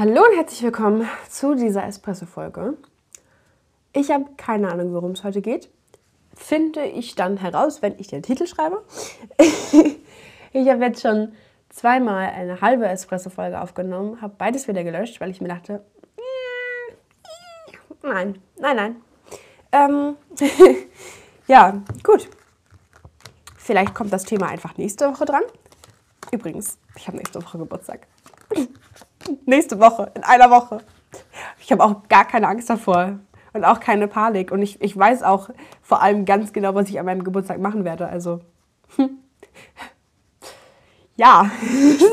Hallo und herzlich willkommen zu dieser Espresso-Folge. Ich habe keine Ahnung, worum es heute geht. Finde ich dann heraus, wenn ich den Titel schreibe. ich habe jetzt schon zweimal eine halbe Espresso-Folge aufgenommen, habe beides wieder gelöscht, weil ich mir dachte, nein, nein, nein. Ähm, ja, gut. Vielleicht kommt das Thema einfach nächste Woche dran. Übrigens, ich habe nächste Woche Geburtstag. nächste Woche, in einer Woche. Ich habe auch gar keine Angst davor und auch keine Panik. Und ich, ich weiß auch vor allem ganz genau, was ich an meinem Geburtstag machen werde. Also, ja,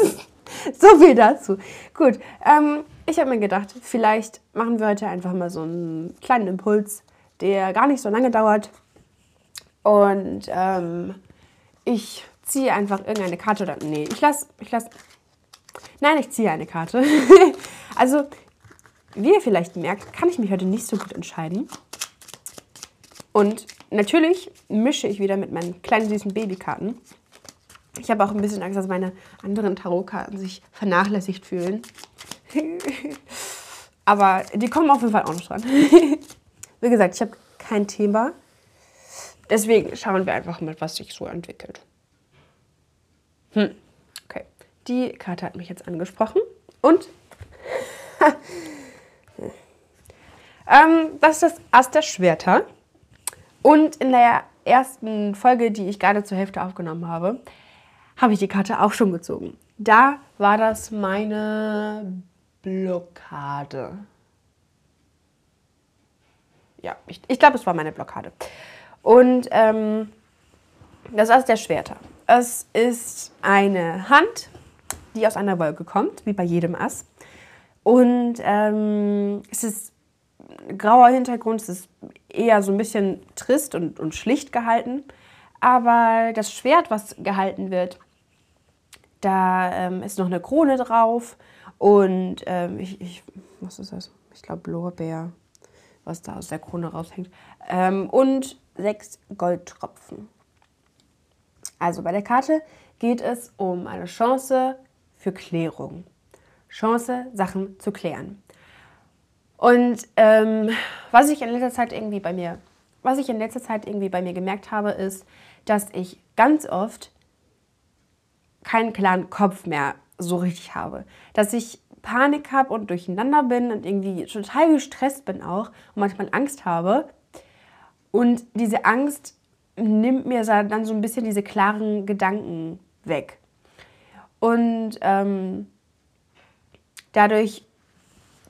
so viel dazu. Gut, ähm, ich habe mir gedacht, vielleicht machen wir heute einfach mal so einen kleinen Impuls, der gar nicht so lange dauert. Und ähm, ich ziehe einfach irgendeine Karte oder. Nee, ich lasse. Ich lass, nein, ich ziehe eine Karte. also, wie ihr vielleicht merkt, kann ich mich heute nicht so gut entscheiden. Und natürlich mische ich wieder mit meinen kleinen süßen Babykarten. Ich habe auch ein bisschen Angst, dass meine anderen Tarotkarten sich vernachlässigt fühlen. Aber die kommen auf jeden Fall auch noch dran. Wie gesagt, ich habe kein Thema. Deswegen schauen wir einfach mal, was sich so entwickelt. Hm. Die Karte hat mich jetzt angesprochen. Und ähm, das ist das Ass der Schwerter. Und in der ersten Folge, die ich gerade zur Hälfte aufgenommen habe, habe ich die Karte auch schon gezogen. Da war das meine Blockade. Ja, ich, ich glaube, es war meine Blockade. Und ähm, das Ass der Schwerter. Es ist eine Hand, die aus einer Wolke kommt, wie bei jedem Ass. Und ähm, es ist grauer Hintergrund, es ist eher so ein bisschen trist und, und schlicht gehalten. Aber das Schwert, was gehalten wird, da ähm, ist noch eine Krone drauf und ähm, ich, ich, was ist das? Ich glaube Lorbeer, was da aus der Krone raushängt. Ähm, und sechs Goldtropfen. Also bei der Karte geht es um eine Chance für Klärung. Chance, Sachen zu klären. Und ähm, was ich in letzter Zeit irgendwie bei mir, was ich in letzter Zeit irgendwie bei mir gemerkt habe, ist, dass ich ganz oft keinen klaren Kopf mehr so richtig habe. Dass ich Panik habe und durcheinander bin und irgendwie total gestresst bin auch und manchmal Angst habe. Und diese Angst nimmt mir dann so ein bisschen diese klaren Gedanken weg. Und ähm, dadurch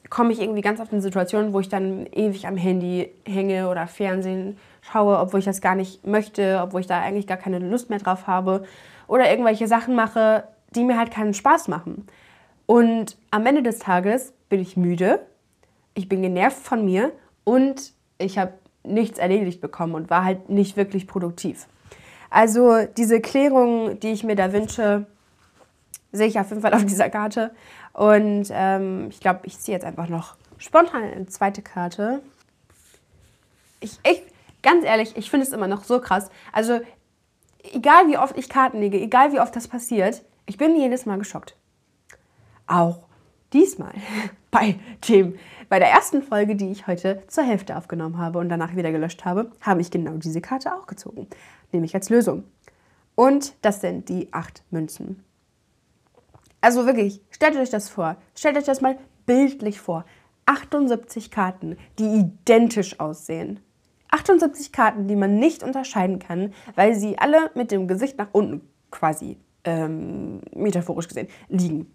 komme ich irgendwie ganz oft in Situationen, wo ich dann ewig am Handy hänge oder Fernsehen schaue, obwohl ich das gar nicht möchte, obwohl ich da eigentlich gar keine Lust mehr drauf habe oder irgendwelche Sachen mache, die mir halt keinen Spaß machen. Und am Ende des Tages bin ich müde, ich bin genervt von mir und ich habe nichts erledigt bekommen und war halt nicht wirklich produktiv. Also diese Klärung, die ich mir da wünsche, sehe ich auf jeden Fall auf dieser Karte. Und ähm, ich glaube, ich ziehe jetzt einfach noch spontan eine zweite Karte. Ich, ich ganz ehrlich, ich finde es immer noch so krass. Also egal wie oft ich Karten lege, egal wie oft das passiert, ich bin jedes Mal geschockt. Auch diesmal bei dem bei der ersten Folge, die ich heute zur Hälfte aufgenommen habe und danach wieder gelöscht habe, habe ich genau diese Karte auch gezogen, nämlich als Lösung. Und das sind die acht Münzen. Also wirklich, stellt euch das vor. Stellt euch das mal bildlich vor. 78 Karten, die identisch aussehen. 78 Karten, die man nicht unterscheiden kann, weil sie alle mit dem Gesicht nach unten quasi, ähm, metaphorisch gesehen, liegen.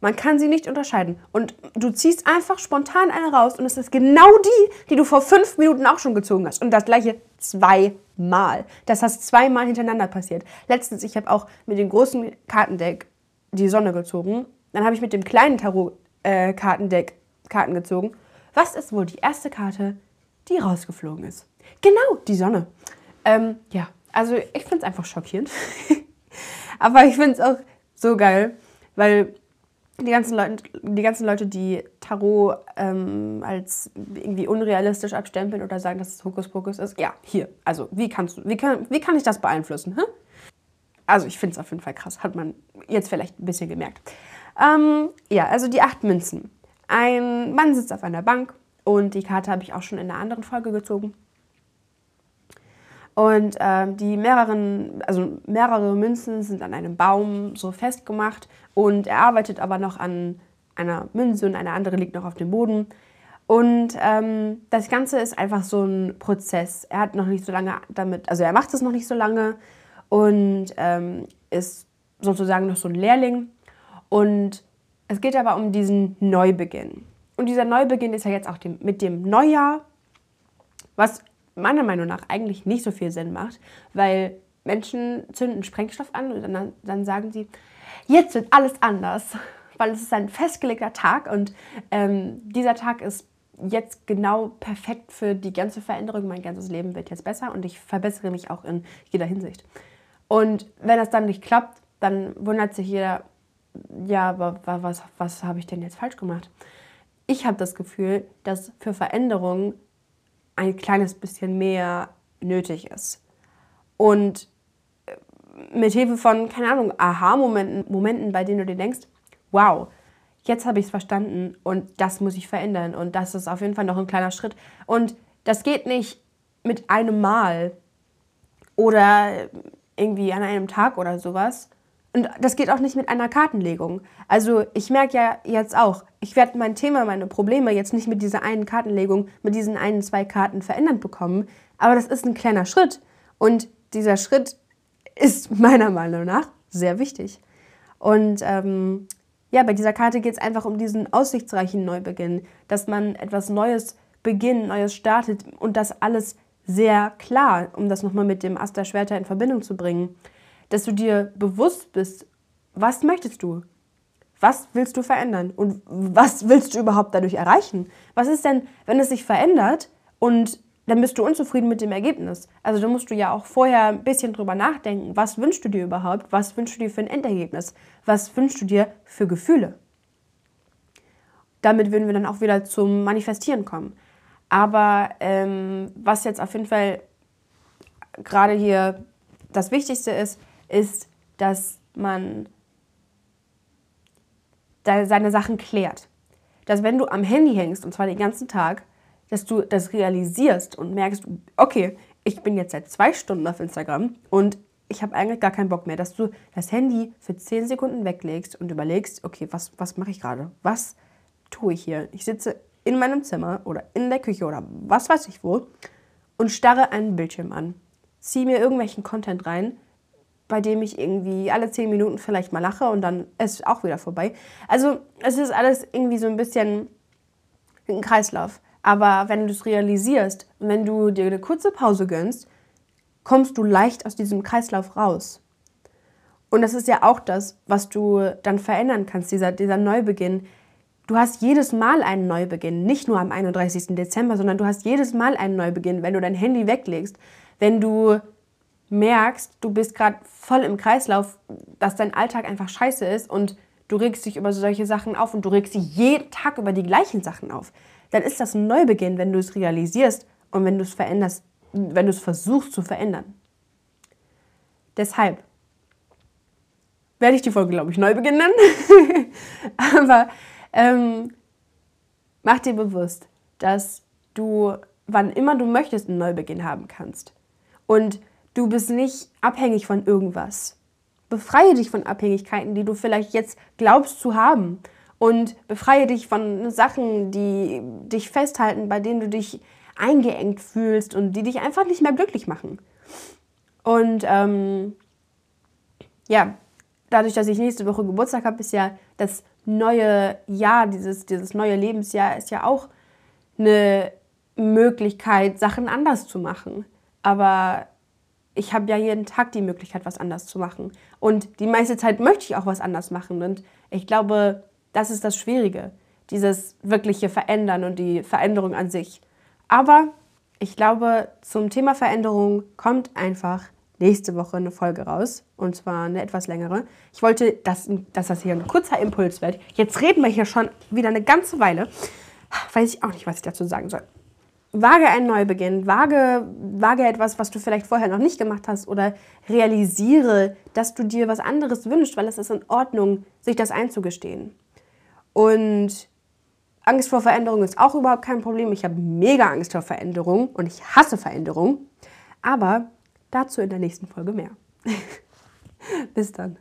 Man kann sie nicht unterscheiden. Und du ziehst einfach spontan eine raus und es ist genau die, die du vor fünf Minuten auch schon gezogen hast. Und das gleiche zweimal. Das heißt zweimal hintereinander passiert. Letztens, ich habe auch mit dem großen Kartendeck die Sonne gezogen. Dann habe ich mit dem kleinen Tarot-Kartendeck äh, Karten gezogen. Was ist wohl die erste Karte, die rausgeflogen ist? Genau, die Sonne. Ähm, ja, also ich finde es einfach schockierend. Aber ich finde es auch so geil, weil die ganzen Leute, die ganzen Leute, die Tarot ähm, als irgendwie unrealistisch abstempeln oder sagen, dass es Hokuspokus ist, ja, hier. Also, wie kannst du, wie kann, wie kann ich das beeinflussen? Hm? Also, ich finde es auf jeden Fall krass. Hat man jetzt vielleicht ein bisschen gemerkt. Ähm, ja, also die acht Münzen. Ein Mann sitzt auf einer Bank und die Karte habe ich auch schon in einer anderen Folge gezogen. Und äh, die mehreren, also mehrere Münzen sind an einem Baum so festgemacht und er arbeitet aber noch an einer Münze und eine andere liegt noch auf dem Boden. Und ähm, das Ganze ist einfach so ein Prozess. Er hat noch nicht so lange damit, also er macht es noch nicht so lange und ähm, ist sozusagen noch so ein Lehrling. Und es geht aber um diesen Neubeginn. Und dieser Neubeginn ist ja jetzt auch dem, mit dem Neujahr, was meiner Meinung nach eigentlich nicht so viel Sinn macht, weil Menschen zünden Sprengstoff an und dann, dann sagen sie, jetzt wird alles anders, weil es ist ein festgelegter Tag und ähm, dieser Tag ist jetzt genau perfekt für die ganze Veränderung. Mein ganzes Leben wird jetzt besser und ich verbessere mich auch in jeder Hinsicht. Und wenn das dann nicht klappt, dann wundert sich jeder, ja, aber was, was habe ich denn jetzt falsch gemacht? Ich habe das Gefühl, dass für Veränderungen ein kleines bisschen mehr nötig ist. Und äh, mit Hilfe von, keine Ahnung, Aha-Momenten, Momenten, bei denen du dir denkst, wow, jetzt habe ich es verstanden und das muss ich verändern und das ist auf jeden Fall noch ein kleiner Schritt. Und das geht nicht mit einem Mal oder irgendwie an einem Tag oder sowas. Und das geht auch nicht mit einer Kartenlegung. Also ich merke ja jetzt auch, ich werde mein Thema, meine Probleme jetzt nicht mit dieser einen Kartenlegung, mit diesen einen, zwei Karten verändert bekommen. Aber das ist ein kleiner Schritt. Und dieser Schritt ist meiner Meinung nach sehr wichtig. Und ähm, ja, bei dieser Karte geht es einfach um diesen aussichtsreichen Neubeginn, dass man etwas Neues beginnt, Neues startet und das alles sehr klar, um das nochmal mit dem Ast der Schwerter in Verbindung zu bringen, dass du dir bewusst bist, was möchtest du? Was willst du verändern? Und was willst du überhaupt dadurch erreichen? Was ist denn, wenn es sich verändert und dann bist du unzufrieden mit dem Ergebnis. Also da musst du ja auch vorher ein bisschen drüber nachdenken, was wünschst du dir überhaupt, was wünschst du dir für ein Endergebnis, was wünschst du dir für Gefühle. Damit würden wir dann auch wieder zum Manifestieren kommen. Aber ähm, was jetzt auf jeden Fall gerade hier das Wichtigste ist, ist, dass man seine Sachen klärt. Dass wenn du am Handy hängst, und zwar den ganzen Tag, dass du das realisierst und merkst, okay, ich bin jetzt seit zwei Stunden auf Instagram und ich habe eigentlich gar keinen Bock mehr, dass du das Handy für zehn Sekunden weglegst und überlegst, okay, was, was mache ich gerade? Was tue ich hier? Ich sitze in meinem Zimmer oder in der Küche oder was weiß ich wo und starre einen Bildschirm an. Ziehe mir irgendwelchen Content rein, bei dem ich irgendwie alle zehn Minuten vielleicht mal lache und dann ist es auch wieder vorbei. Also es ist alles irgendwie so ein bisschen ein Kreislauf. Aber wenn du es realisierst wenn du dir eine kurze Pause gönnst, kommst du leicht aus diesem Kreislauf raus. Und das ist ja auch das, was du dann verändern kannst, dieser, dieser Neubeginn. Du hast jedes Mal einen Neubeginn, nicht nur am 31. Dezember, sondern du hast jedes Mal einen Neubeginn, wenn du dein Handy weglegst, wenn du merkst, du bist gerade voll im Kreislauf, dass dein Alltag einfach scheiße ist und du regst dich über solche Sachen auf und du regst dich jeden Tag über die gleichen Sachen auf dann ist das ein Neubeginn, wenn du es realisierst und wenn du es veränderst, wenn du es versuchst zu verändern. Deshalb werde ich die Folge, glaube ich, Neubeginn nennen. Aber ähm, mach dir bewusst, dass du, wann immer du möchtest, einen Neubeginn haben kannst. Und du bist nicht abhängig von irgendwas. Befreie dich von Abhängigkeiten, die du vielleicht jetzt glaubst zu haben und befreie dich von Sachen, die dich festhalten, bei denen du dich eingeengt fühlst und die dich einfach nicht mehr glücklich machen. Und ähm, ja, dadurch, dass ich nächste Woche Geburtstag habe, ist ja das neue Jahr, dieses, dieses neue Lebensjahr, ist ja auch eine Möglichkeit, Sachen anders zu machen. Aber ich habe ja jeden Tag die Möglichkeit, was anders zu machen. Und die meiste Zeit möchte ich auch was anders machen. Und ich glaube, das ist das Schwierige, dieses wirkliche Verändern und die Veränderung an sich. Aber ich glaube, zum Thema Veränderung kommt einfach nächste Woche eine Folge raus. Und zwar eine etwas längere. Ich wollte, dass, dass das hier ein kurzer Impuls wird. Jetzt reden wir hier schon wieder eine ganze Weile. Weiß ich auch nicht, was ich dazu sagen soll. Wage einen Neubeginn, wage, wage etwas, was du vielleicht vorher noch nicht gemacht hast oder realisiere, dass du dir was anderes wünschst, weil es ist in Ordnung, sich das einzugestehen. Und Angst vor Veränderung ist auch überhaupt kein Problem. Ich habe mega Angst vor Veränderung und ich hasse Veränderung. Aber dazu in der nächsten Folge mehr. Bis dann.